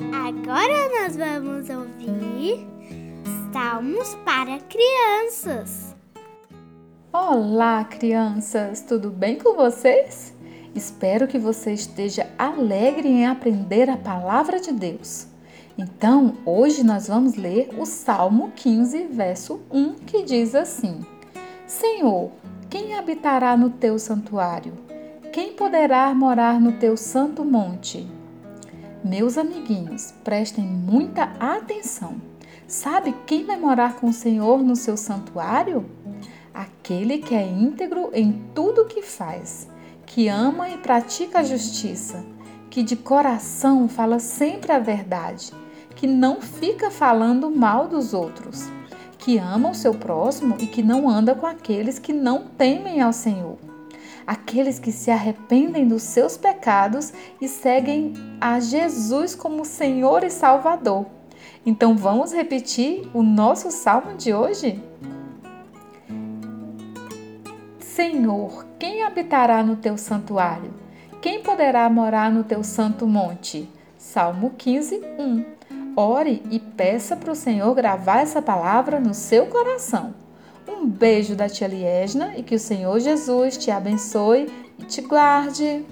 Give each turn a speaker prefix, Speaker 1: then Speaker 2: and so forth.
Speaker 1: Agora nós vamos ouvir Salmos para crianças.
Speaker 2: Olá, crianças! Tudo bem com vocês? Espero que você esteja alegre em aprender a palavra de Deus. Então, hoje nós vamos ler o Salmo 15, verso 1, que diz assim: Senhor, quem habitará no teu santuário? Quem poderá morar no teu santo monte? Meus amiguinhos, prestem muita atenção. Sabe quem vai morar com o Senhor no seu santuário? Aquele que é íntegro em tudo o que faz, que ama e pratica a justiça, que de coração fala sempre a verdade, que não fica falando mal dos outros, que ama o seu próximo e que não anda com aqueles que não temem ao Senhor aqueles que se arrependem dos seus pecados e seguem a Jesus como Senhor e Salvador. Então vamos repetir o nosso salmo de hoje? Senhor, quem habitará no teu santuário? Quem poderá morar no teu santo monte? Salmo 15, 1. Ore e peça para o Senhor gravar essa palavra no seu coração. Um beijo da tia Liesna e que o Senhor Jesus te abençoe e te guarde.